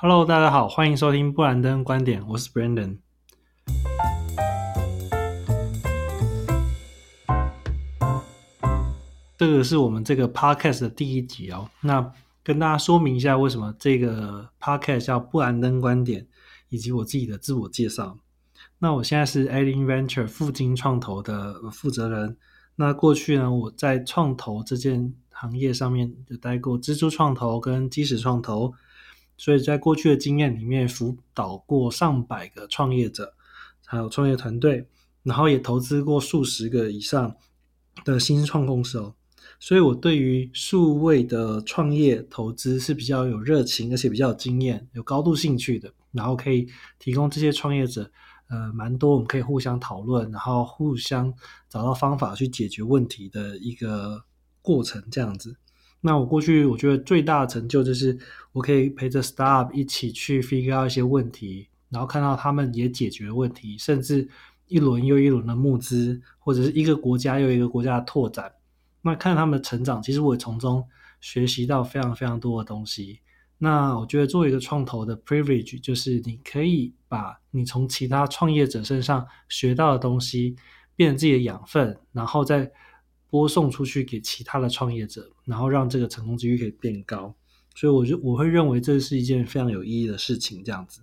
Hello，大家好，欢迎收听布兰登观点，我是 Brandon。这个是我们这个 Podcast 的第一集哦。那跟大家说明一下，为什么这个 Podcast 叫布兰登观点，以及我自己的自我介绍。那我现在是 a d i n Venture 富金创投的负责人。那过去呢，我在创投这件行业上面有待过蜘蛛创投跟基石创投。所以在过去的经验里面，辅导过上百个创业者，还有创业团队，然后也投资过数十个以上的新创公司哦。所以我对于数位的创业投资是比较有热情，而且比较有经验、有高度兴趣的。然后可以提供这些创业者，呃，蛮多我们可以互相讨论，然后互相找到方法去解决问题的一个过程，这样子。那我过去我觉得最大的成就就是我可以陪着 startup 一起去 figure out 一些问题，然后看到他们也解决问题，甚至一轮又一轮的募资，或者是一个国家又一个国家的拓展。那看他们的成长，其实我也从中学习到非常非常多的东西。那我觉得作为一个创投的 privilege，就是你可以把你从其他创业者身上学到的东西变成自己的养分，然后再。播送出去给其他的创业者，然后让这个成功几率可以变高，所以我就我会认为这是一件非常有意义的事情。这样子，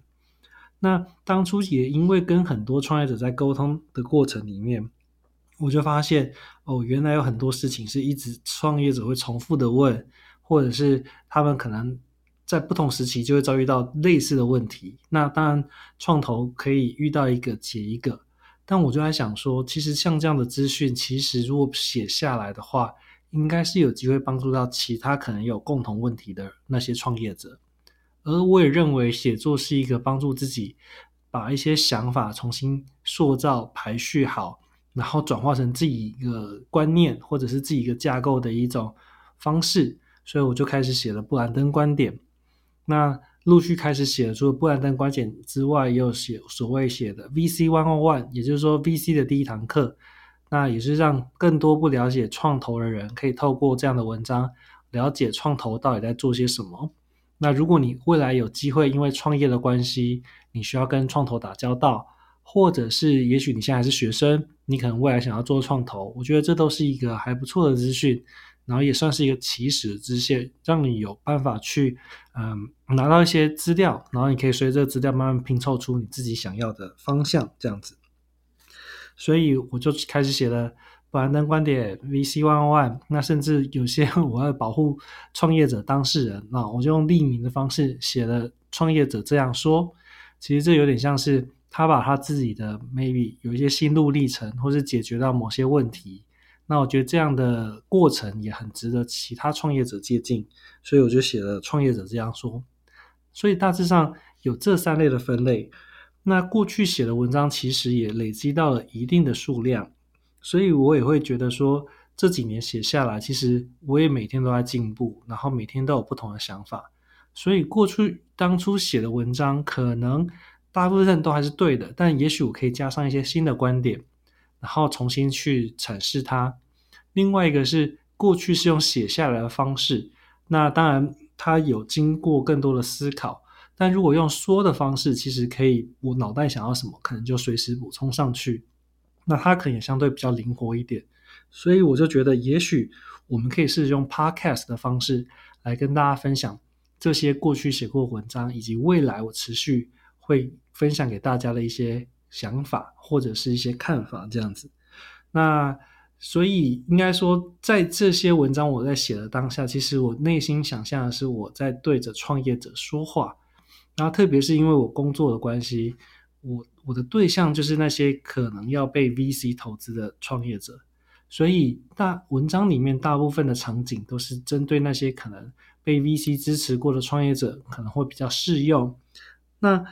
那当初也因为跟很多创业者在沟通的过程里面，我就发现哦，原来有很多事情是一直创业者会重复的问，或者是他们可能在不同时期就会遭遇到类似的问题。那当然，创投可以遇到一个解一个。但我就在想说，其实像这样的资讯，其实如果写下来的话，应该是有机会帮助到其他可能有共同问题的那些创业者。而我也认为，写作是一个帮助自己把一些想法重新塑造、排序好，然后转化成自己一个观念或者是自己一个架构的一种方式。所以我就开始写了布兰登观点。那陆续开始写了，除了布兰登观点之外，也有写所谓写的 VC One on One，也就是说 VC 的第一堂课。那也是让更多不了解创投的人，可以透过这样的文章了解创投到底在做些什么。那如果你未来有机会，因为创业的关系，你需要跟创投打交道，或者是也许你现在还是学生，你可能未来想要做创投，我觉得这都是一个还不错的资讯。然后也算是一个起始支线，让你有办法去，嗯，拿到一些资料，然后你可以随着资料慢慢拼凑出你自己想要的方向，这样子。所以我就开始写了布兰登观点 VC One One，那甚至有些 我要保护创业者当事人，那我就用匿名的方式写了创业者这样说。其实这有点像是他把他自己的 maybe 有一些心路历程，或是解决到某些问题。那我觉得这样的过程也很值得其他创业者借鉴，所以我就写了创业者这样说。所以大致上有这三类的分类。那过去写的文章其实也累积到了一定的数量，所以我也会觉得说这几年写下来，其实我也每天都在进步，然后每天都有不同的想法。所以过去当初写的文章可能大部分都还是对的，但也许我可以加上一些新的观点。然后重新去阐释它。另外一个是过去是用写下来的方式，那当然它有经过更多的思考。但如果用说的方式，其实可以我脑袋想要什么，可能就随时补充上去。那它可能也相对比较灵活一点。所以我就觉得，也许我们可以试着用 podcast 的方式来跟大家分享这些过去写过文章，以及未来我持续会分享给大家的一些。想法或者是一些看法这样子，那所以应该说，在这些文章我在写的当下，其实我内心想象的是我在对着创业者说话。然后特别是因为我工作的关系，我我的对象就是那些可能要被 VC 投资的创业者，所以大文章里面大部分的场景都是针对那些可能被 VC 支持过的创业者，可能会比较适用。那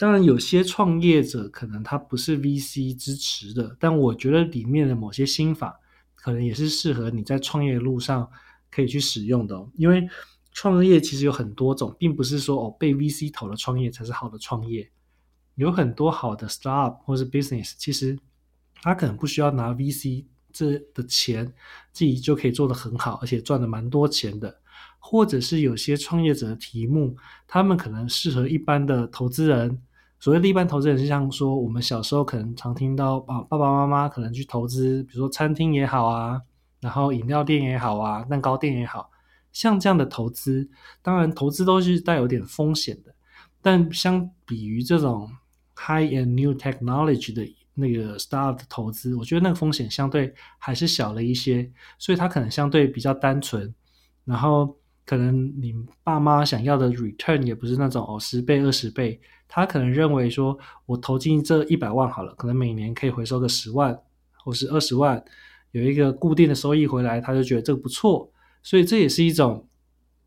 当然，有些创业者可能他不是 VC 支持的，但我觉得里面的某些心法可能也是适合你在创业路上可以去使用的。因为创业其实有很多种，并不是说哦被 VC 投的创业才是好的创业。有很多好的 startup 或是 business，其实他可能不需要拿 VC 这的钱，自己就可以做得很好，而且赚的蛮多钱的。或者是有些创业者的题目，他们可能适合一般的投资人。所谓的一般投资人，是像说我们小时候可能常听到啊，爸爸妈妈可能去投资，比如说餐厅也好啊，然后饮料店也好啊，蛋糕店也好，像这样的投资，当然投资都是带有点风险的。但相比于这种 high and new technology 的那个 startup 投资，我觉得那个风险相对还是小了一些，所以它可能相对比较单纯，然后。可能你爸妈想要的 return 也不是那种哦十倍二十倍，他可能认为说我投进这一百万好了，可能每年可以回收个十万或是二十万，有一个固定的收益回来，他就觉得这个不错，所以这也是一种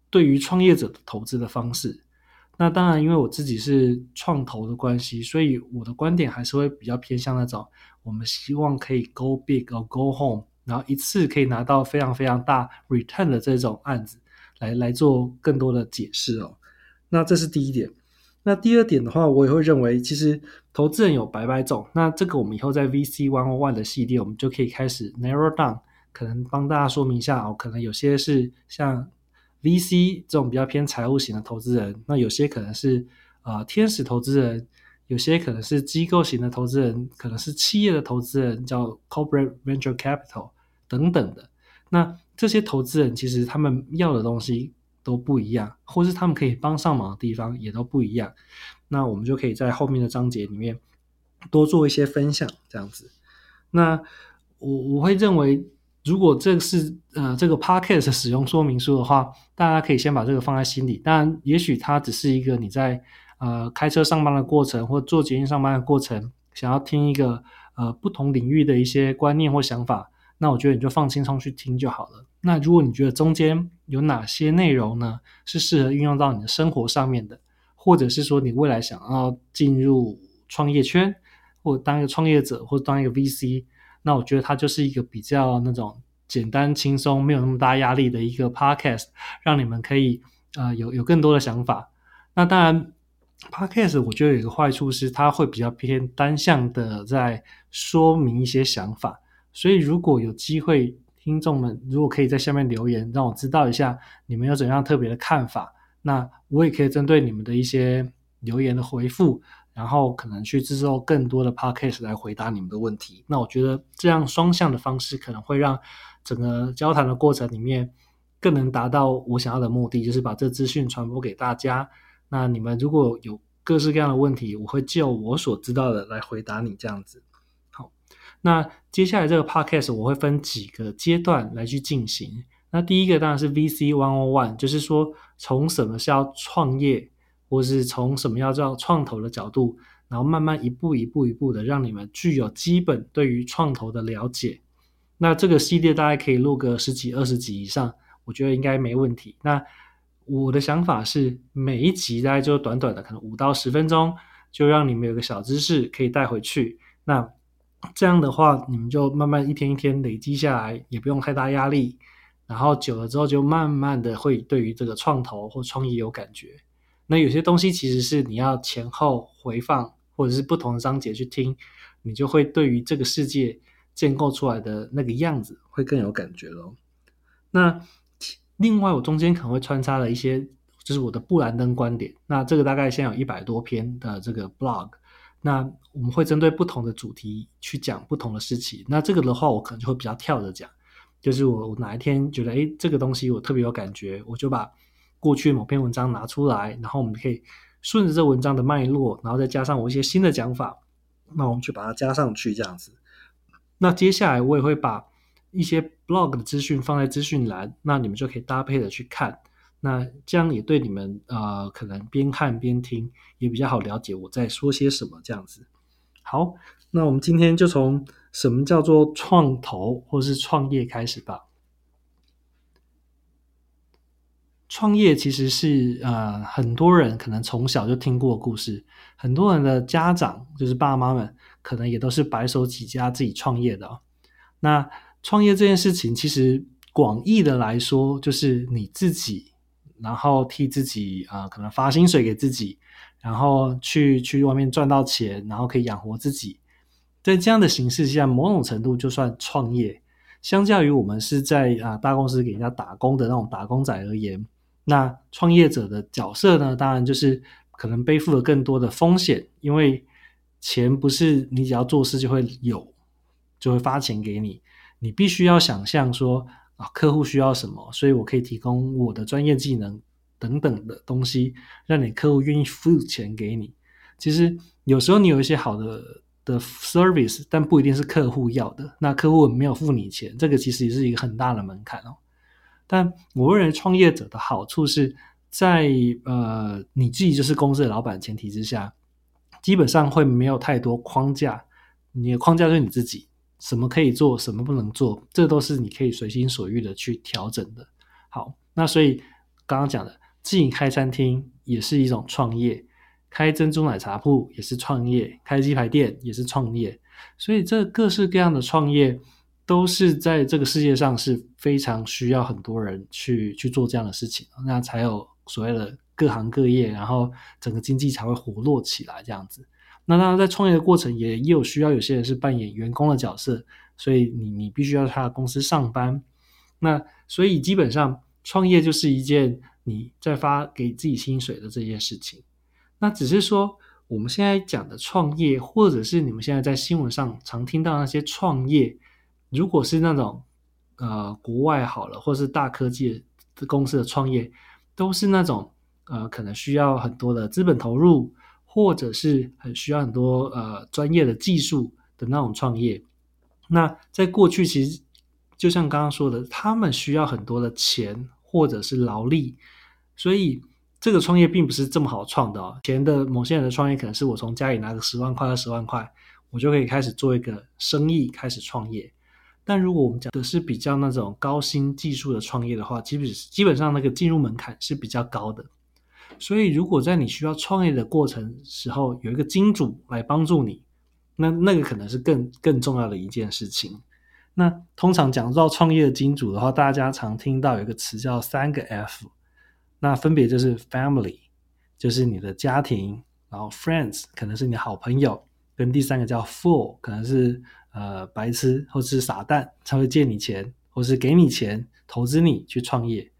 对于创业者的投资的方式。那当然，因为我自己是创投的关系，所以我的观点还是会比较偏向那种我们希望可以 go big or go home，然后一次可以拿到非常非常大 return 的这种案子。来来做更多的解释哦，那这是第一点。那第二点的话，我也会认为，其实投资人有百百种。那这个我们以后在 VC One on One 的系列，我们就可以开始 narrow down，可能帮大家说明一下哦。可能有些是像 VC 这种比较偏财务型的投资人，那有些可能是啊天使投资人，有些可能是机构型的投资人，可能是企业的投资人，叫 corporate venture capital 等等的。那这些投资人其实他们要的东西都不一样，或是他们可以帮上忙的地方也都不一样。那我们就可以在后面的章节里面多做一些分享，这样子。那我我会认为，如果这是呃这个 podcast 使用说明书的话，大家可以先把这个放在心里。当然，也许它只是一个你在呃开车上班的过程，或做捷运上班的过程，想要听一个呃不同领域的一些观念或想法。那我觉得你就放轻松去听就好了。那如果你觉得中间有哪些内容呢，是适合运用到你的生活上面的，或者是说你未来想要进入创业圈，或当一个创业者，或当一个 VC，那我觉得它就是一个比较那种简单轻松、没有那么大压力的一个 Podcast，让你们可以呃有有更多的想法。那当然，Podcast 我觉得有一个坏处是它会比较偏单向的在说明一些想法。所以，如果有机会，听众们如果可以在下面留言，让我知道一下你们有怎样特别的看法，那我也可以针对你们的一些留言的回复，然后可能去制作更多的 podcast 来回答你们的问题。那我觉得这样双向的方式可能会让整个交谈的过程里面更能达到我想要的目的，就是把这资讯传播给大家。那你们如果有各式各样的问题，我会就我所知道的来回答你，这样子。那接下来这个 podcast 我会分几个阶段来去进行。那第一个当然是 VC one on one，就是说从什么是要创业，或是从什么要叫创投的角度，然后慢慢一步一步一步的让你们具有基本对于创投的了解。那这个系列大概可以录个十几二十集以上，我觉得应该没问题。那我的想法是每一集大概就短短的可能五到十分钟，就让你们有个小知识可以带回去。那这样的话，你们就慢慢一天一天累积下来，也不用太大压力。然后久了之后，就慢慢的会对于这个创投或创意有感觉。那有些东西其实是你要前后回放，或者是不同的章节去听，你就会对于这个世界建构出来的那个样子会更有感觉咯。那另外，我中间可能会穿插了一些，就是我的布兰登观点。那这个大概现在有一百多篇的这个 blog。那我们会针对不同的主题去讲不同的事情。那这个的话，我可能就会比较跳着讲，就是我我哪一天觉得哎，这个东西我特别有感觉，我就把过去某篇文章拿出来，然后我们可以顺着这文章的脉络，然后再加上我一些新的讲法，那我们去把它加上去这样子。那接下来我也会把一些 blog 的资讯放在资讯栏，那你们就可以搭配的去看。那这样也对你们呃，可能边看边听也比较好了解我在说些什么这样子。好，那我们今天就从什么叫做创投或是创业开始吧。创业其实是呃很多人可能从小就听过故事，很多人的家长就是爸妈们可能也都是白手起家自己创业的。那创业这件事情其实广义的来说，就是你自己。然后替自己啊，可能发薪水给自己，然后去去外面赚到钱，然后可以养活自己。在这样的形式下，某种程度就算创业。相较于我们是在啊大公司给人家打工的那种打工仔而言，那创业者的角色呢，当然就是可能背负了更多的风险，因为钱不是你只要做事就会有，就会发钱给你，你必须要想象说啊客户需要什么，所以我可以提供我的专业技能等等的东西，让你客户愿意付钱给你。其实有时候你有一些好的。的 service，但不一定是客户要的。那客户没有付你钱，这个其实也是一个很大的门槛哦。但我认为创业者的好处是在呃你自己就是公司的老板前提之下，基本上会没有太多框架。你的框架就是你自己，什么可以做，什么不能做，这都是你可以随心所欲的去调整的。好，那所以刚刚讲的自己开餐厅也是一种创业。开珍珠奶茶铺也是创业，开鸡排店也是创业，所以这各式各样的创业都是在这个世界上是非常需要很多人去去做这样的事情，那才有所谓的各行各业，然后整个经济才会活络起来这样子。那当然在创业的过程也也有需要，有些人是扮演员工的角色，所以你你必须要他的公司上班。那所以基本上创业就是一件你在发给自己薪水的这件事情。那只是说，我们现在讲的创业，或者是你们现在在新闻上常听到那些创业，如果是那种呃国外好了，或是大科技的公司的创业，都是那种呃可能需要很多的资本投入，或者是很需要很多呃专业的技术的那种创业。那在过去，其实就像刚刚说的，他们需要很多的钱或者是劳力，所以。这个创业并不是这么好创的哦。钱的某些人的创业可能是我从家里拿个十万块、二十万块，我就可以开始做一个生意，开始创业。但如果我们讲的是比较那种高新技术的创业的话，基本基本上那个进入门槛是比较高的。所以，如果在你需要创业的过程时候有一个金主来帮助你，那那个可能是更更重要的一件事情。那通常讲到创业的金主的话，大家常听到有一个词叫三个 F。那分别就是 family，就是你的家庭，然后 friends 可能是你的好朋友，跟第三个叫 fool，可能是呃白痴或是傻蛋才会借你钱，或是给你钱投资你去创业。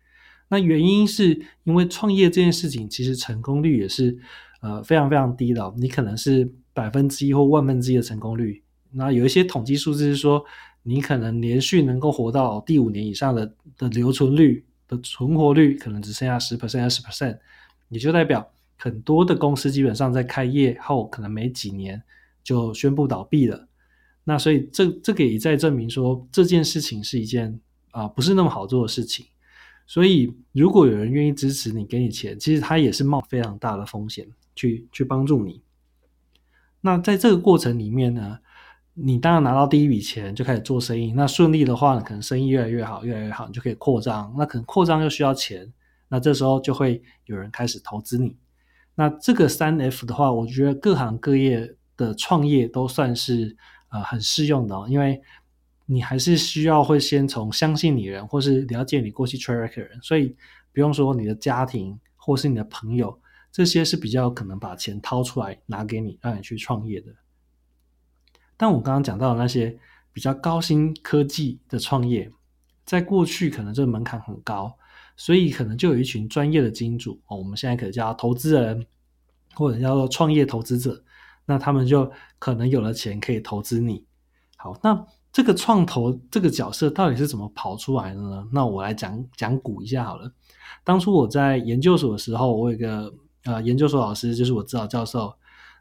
那原因是因为创业这件事情其实成功率也是呃非常非常低的，你可能是百分之一或万分之一的成功率。那有一些统计数字是说，你可能连续能够活到第五年以上的的留存率。的存活率可能只剩下十 percent、二十 percent，也就代表很多的公司基本上在开业后，可能没几年就宣布倒闭了。那所以这这个也在证明说这件事情是一件啊不是那么好做的事情。所以如果有人愿意支持你，给你钱，其实他也是冒非常大的风险去去帮助你。那在这个过程里面呢？你当然拿到第一笔钱就开始做生意，那顺利的话呢，可能生意越来越好，越来越好，你就可以扩张。那可能扩张又需要钱，那这时候就会有人开始投资你。那这个三 F 的话，我觉得各行各业的创业都算是呃很适用的，因为你还是需要会先从相信你人，或是了解你过去 track 的人，所以不用说你的家庭或是你的朋友，这些是比较可能把钱掏出来拿给你，让你去创业的。但我刚刚讲到的那些比较高新科技的创业，在过去可能这个门槛很高，所以可能就有一群专业的金主哦，我们现在可能叫投资人，或者叫做创业投资者，那他们就可能有了钱可以投资你。好，那这个创投这个角色到底是怎么跑出来的呢？那我来讲讲古一下好了。当初我在研究所的时候，我有一个呃研究所老师，就是我指导教授。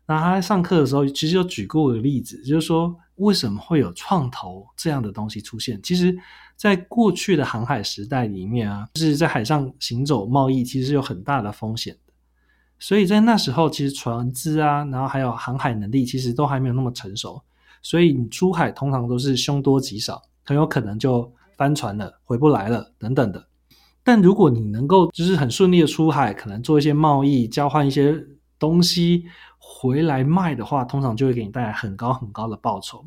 那他在上课的时候，其实有举过一个例子，就是说为什么会有创投这样的东西出现？其实，在过去的航海时代里面啊，就是在海上行走贸易，其实有很大的风险的。所以在那时候，其实船只啊，然后还有航海能力，其实都还没有那么成熟。所以你出海通常都是凶多吉少，很有可能就翻船了，回不来了等等的。但如果你能够就是很顺利的出海，可能做一些贸易，交换一些东西。回来卖的话，通常就会给你带来很高很高的报酬。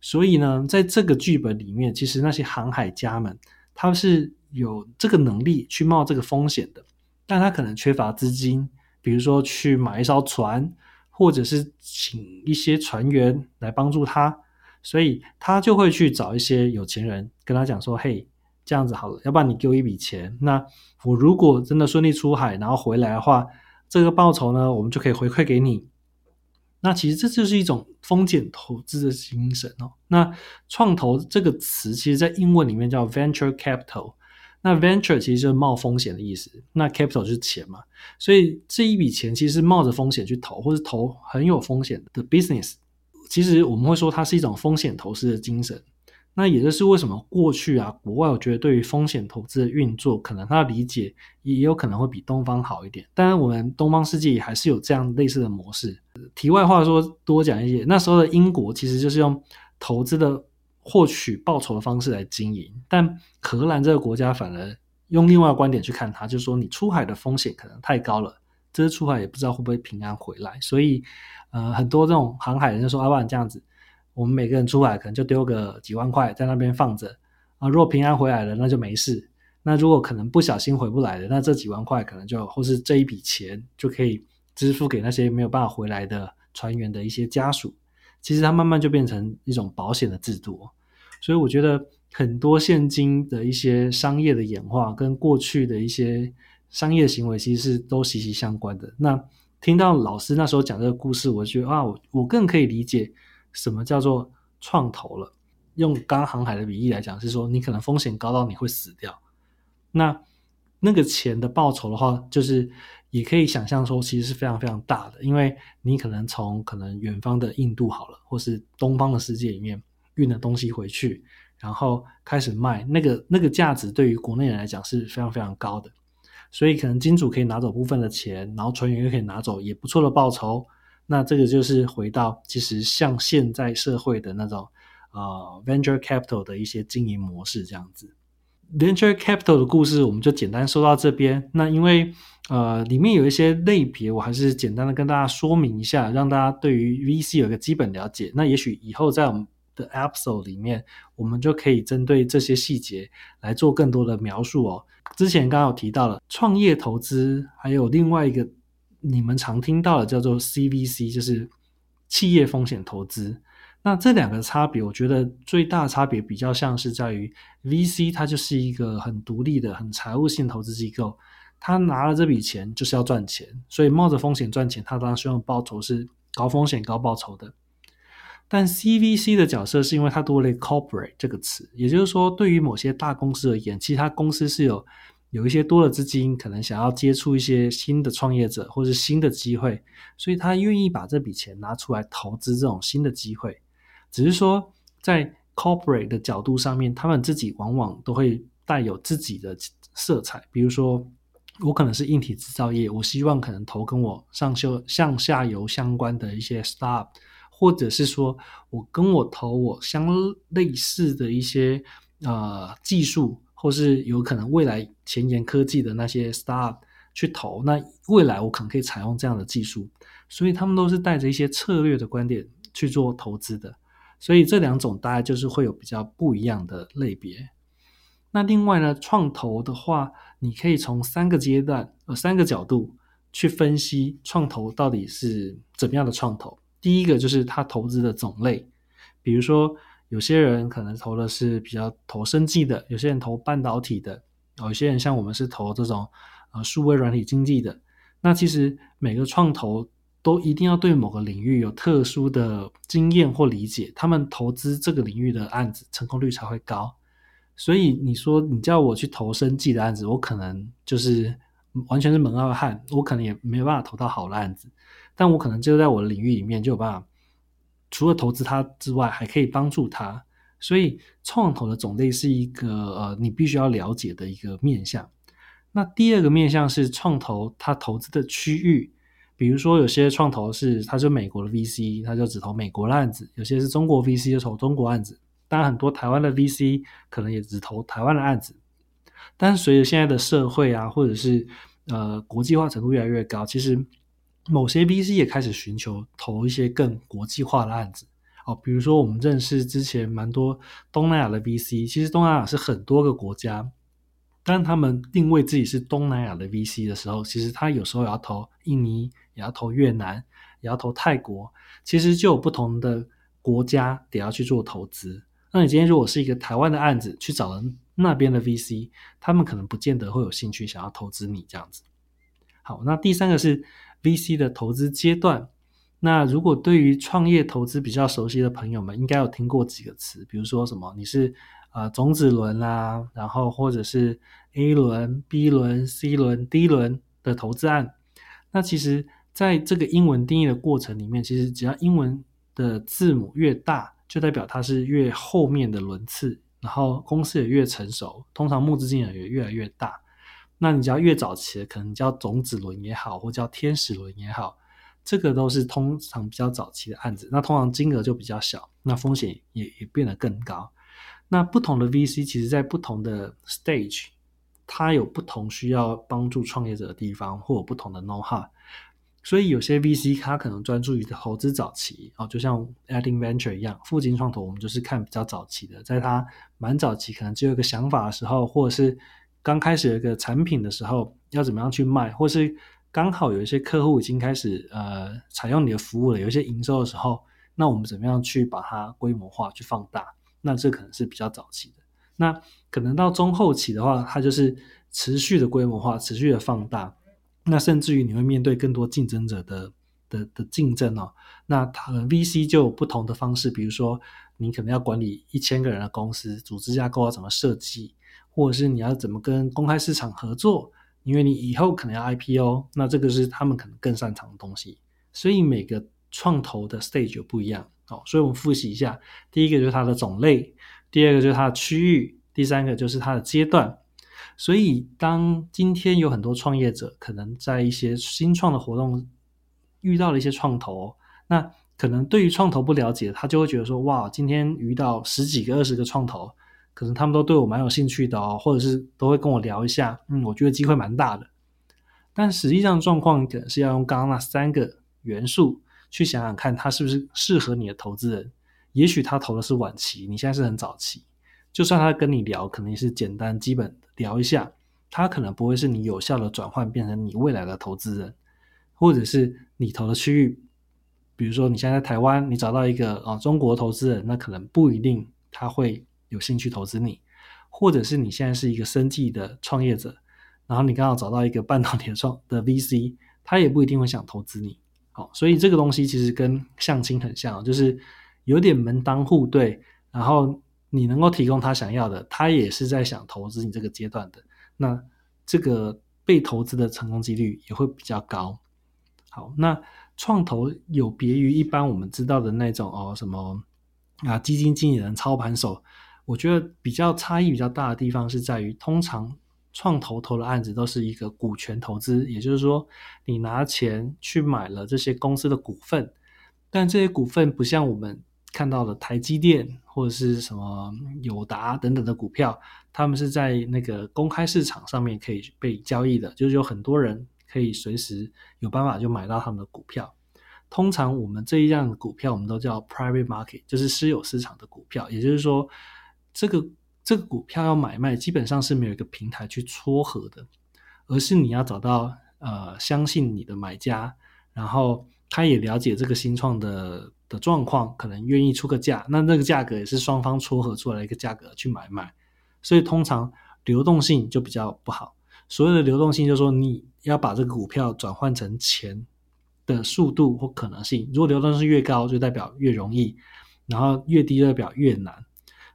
所以呢，在这个剧本里面，其实那些航海家们，他是有这个能力去冒这个风险的，但他可能缺乏资金，比如说去买一艘船，或者是请一些船员来帮助他。所以他就会去找一些有钱人跟他讲说：“嘿，这样子好了，要不然你给我一笔钱，那我如果真的顺利出海，然后回来的话，这个报酬呢，我们就可以回馈给你。”那其实这就是一种风险投资的精神哦。那创投这个词，其实在英文里面叫 venture capital。那 venture 其实就是冒风险的意思，那 capital 就是钱嘛。所以这一笔钱其实是冒着风险去投，或者投很有风险的 business。其实我们会说它是一种风险投资的精神。那也就是为什么过去啊，国外我觉得对于风险投资的运作，可能他的理解也有可能会比东方好一点。当然，我们东方世界还是有这样类似的模式。题外话说，多讲一些，那时候的英国其实就是用投资的获取报酬的方式来经营，但荷兰这个国家反而用另外的观点去看它，就是说你出海的风险可能太高了，这次出海也不知道会不会平安回来。所以，呃，很多这种航海人就说：“阿万这样子。”我们每个人出海可能就丢个几万块在那边放着啊，如果平安回来了那就没事。那如果可能不小心回不来的，那这几万块可能就或是这一笔钱就可以支付给那些没有办法回来的船员的一些家属。其实它慢慢就变成一种保险的制度。所以我觉得很多现今的一些商业的演化跟过去的一些商业行为其实是都息息相关的。那听到老师那时候讲这个故事，我觉得啊，我我更可以理解。什么叫做创投了？用刚航海的比喻来讲，是说你可能风险高到你会死掉。那那个钱的报酬的话，就是也可以想象说，其实是非常非常大的，因为你可能从可能远方的印度好了，或是东方的世界里面运的东西回去，然后开始卖，那个那个价值对于国内人来讲是非常非常高的。所以可能金主可以拿走部分的钱，然后船员又可以拿走也不错的报酬。那这个就是回到其实像现在社会的那种呃 venture capital 的一些经营模式这样子。Venture capital 的故事我们就简单说到这边。那因为呃里面有一些类别，我还是简单的跟大家说明一下，让大家对于 VC 有个基本了解。那也许以后在我们的 episode 里面，我们就可以针对这些细节来做更多的描述哦。之前刚刚有提到了创业投资，还有另外一个。你们常听到的叫做 CVC，就是企业风险投资。那这两个差别，我觉得最大差别比较像是在于 VC，它就是一个很独立的、很财务性投资机构，他拿了这笔钱就是要赚钱，所以冒着风险赚钱，他当然希望报酬是高风险高报酬的。但 CVC 的角色是因为它多了 corporate 这个词，也就是说，对于某些大公司而言，其他公司是有。有一些多的资金，可能想要接触一些新的创业者或是新的机会，所以他愿意把这笔钱拿出来投资这种新的机会。只是说，在 corporate 的角度上面，他们自己往往都会带有自己的色彩。比如说，我可能是硬体制造业，我希望可能投跟我上修向下游相关的一些 start，或者是说我跟我投我相类似的一些呃技术。或是有可能未来前沿科技的那些 start 去投，那未来我可能可以采用这样的技术，所以他们都是带着一些策略的观点去做投资的，所以这两种大概就是会有比较不一样的类别。那另外呢，创投的话，你可以从三个阶段呃三个角度去分析创投到底是怎么样的创投。第一个就是它投资的种类，比如说。有些人可能投的是比较投生技的，有些人投半导体的，有些人像我们是投这种呃数位软体经济的。那其实每个创投都一定要对某个领域有特殊的经验或理解，他们投资这个领域的案子成功率才会高。所以你说你叫我去投生技的案子，我可能就是完全是门外汉，我可能也没有办法投到好的案子，但我可能就在我的领域里面就有办法。除了投资它之外，还可以帮助它，所以创投的种类是一个呃，你必须要了解的一个面向。那第二个面向是创投它投资的区域，比如说有些创投是它就美国的 VC，它就只投美国的案子；有些是中国 VC 就投中国案子。当然，很多台湾的 VC 可能也只投台湾的案子。但随着现在的社会啊，或者是呃国际化程度越来越高，其实。某些 VC 也开始寻求投一些更国际化的案子哦，比如说我们认识之前蛮多东南亚的 VC，其实东南亚是很多个国家，当他们定位自己是东南亚的 VC 的时候，其实他有时候也要投印尼，也要投越南，也要投泰国，其实就有不同的国家得要去做投资。那你今天如果是一个台湾的案子，去找了那边的 VC，他们可能不见得会有兴趣想要投资你这样子。好，那第三个是 VC 的投资阶段。那如果对于创业投资比较熟悉的朋友们，应该有听过几个词，比如说什么你是呃种子轮啦，然后或者是 A 轮、B 轮、C 轮、D 轮的投资案。那其实在这个英文定义的过程里面，其实只要英文的字母越大，就代表它是越后面的轮次，然后公司也越成熟，通常募资金额也越来越大。那你只要越早期的，可能叫种子轮也好，或叫天使轮也好，这个都是通常比较早期的案子。那通常金额就比较小，那风险也也变得更高。那不同的 VC 其实在不同的 stage，它有不同需要帮助创业者的地方，或有不同的 know how。所以有些 VC 它可能专注于投资早期哦，就像 Adding Venture 一样，富金创投我们就是看比较早期的，在它蛮早期，可能只有一个想法的时候，或者是刚开始有一个产品的时候，要怎么样去卖，或是刚好有一些客户已经开始呃采用你的服务了，有一些营收的时候，那我们怎么样去把它规模化去放大？那这可能是比较早期的。那可能到中后期的话，它就是持续的规模化，持续的放大。那甚至于你会面对更多竞争者的的的竞争哦。那他们 VC 就有不同的方式，比如说你可能要管理一千个人的公司，组织架构要怎么设计，或者是你要怎么跟公开市场合作，因为你以后可能要 IPO，那这个是他们可能更擅长的东西。所以每个创投的 stage 不一样哦。所以我们复习一下，第一个就是它的种类，第二个就是它的区域，第三个就是它的阶段。所以，当今天有很多创业者可能在一些新创的活动遇到了一些创投，那可能对于创投不了解，他就会觉得说：哇，今天遇到十几个、二十个创投，可能他们都对我蛮有兴趣的哦，或者是都会跟我聊一下，嗯，我觉得机会蛮大的。但实际上状况可能是要用刚刚那三个元素去想想看，他是不是适合你的投资人。也许他投的是晚期，你现在是很早期。就算他跟你聊，可能是简单基本聊一下，他可能不会是你有效的转换变成你未来的投资人，或者是你投的区域，比如说你现在在台湾，你找到一个啊中国投资人，那可能不一定他会有兴趣投资你，或者是你现在是一个生计的创业者，然后你刚好找到一个半导体创的 VC，他也不一定会想投资你。好，所以这个东西其实跟相亲很像，就是有点门当户对，然后。你能够提供他想要的，他也是在想投资你这个阶段的，那这个被投资的成功几率也会比较高。好，那创投有别于一般我们知道的那种哦，什么啊基金经理人、操盘手，我觉得比较差异比较大的地方是在于，通常创投投的案子都是一个股权投资，也就是说，你拿钱去买了这些公司的股份，但这些股份不像我们。看到的台积电或者是什么友达等等的股票，他们是在那个公开市场上面可以被交易的，就是有很多人可以随时有办法就买到他们的股票。通常我们这一样的股票，我们都叫 private market，就是私有市场的股票。也就是说，这个这个股票要买卖，基本上是没有一个平台去撮合的，而是你要找到呃相信你的买家，然后他也了解这个新创的。的状况可能愿意出个价，那那个价格也是双方撮合出来一个价格去买卖，所以通常流动性就比较不好。所谓的流动性，就是说你要把这个股票转换成钱的速度或可能性，如果流动性越高，就代表越容易；然后越低，代表越难。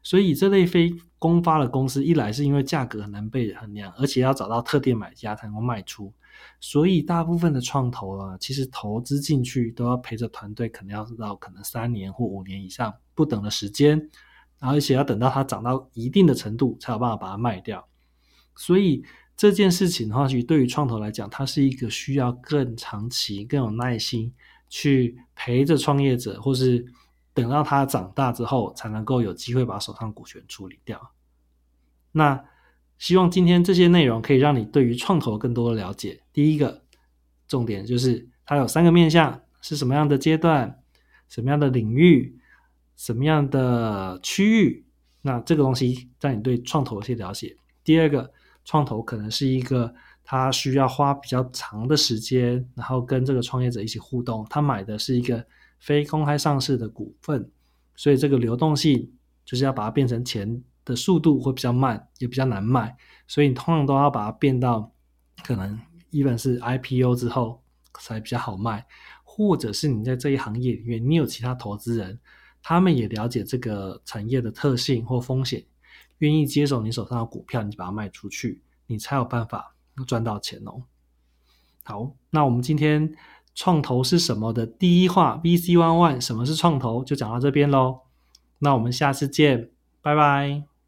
所以这类非公发的公司，一来是因为价格很难被衡量，而且要找到特定买家才能够卖出。所以大部分的创投啊，其实投资进去都要陪着团队，可能要到可能三年或五年以上不等的时间，而且要等到它涨到一定的程度，才有办法把它卖掉。所以这件事情的话，其实对于创投来讲，它是一个需要更长期、更有耐心去陪着创业者，或是等到他长大之后，才能够有机会把手上股权处理掉。那。希望今天这些内容可以让你对于创投更多的了解。第一个重点就是它有三个面向，是什么样的阶段、什么样的领域、什么样的区域。那这个东西让你对创投有些了解。第二个，创投可能是一个他需要花比较长的时间，然后跟这个创业者一起互动。他买的是一个非公开上市的股份，所以这个流动性就是要把它变成钱的速度会比较慢，也比较难卖，所以你通常都要把它变到可能一般是 IPO 之后才比较好卖，或者是你在这一行业里面，你有其他投资人，他们也了解这个产业的特性或风险，愿意接手你手上的股票，你就把它卖出去，你才有办法赚到钱哦。好，那我们今天创投是什么的第一话，VC One One 什么是创投，就讲到这边喽。那我们下次见，拜拜。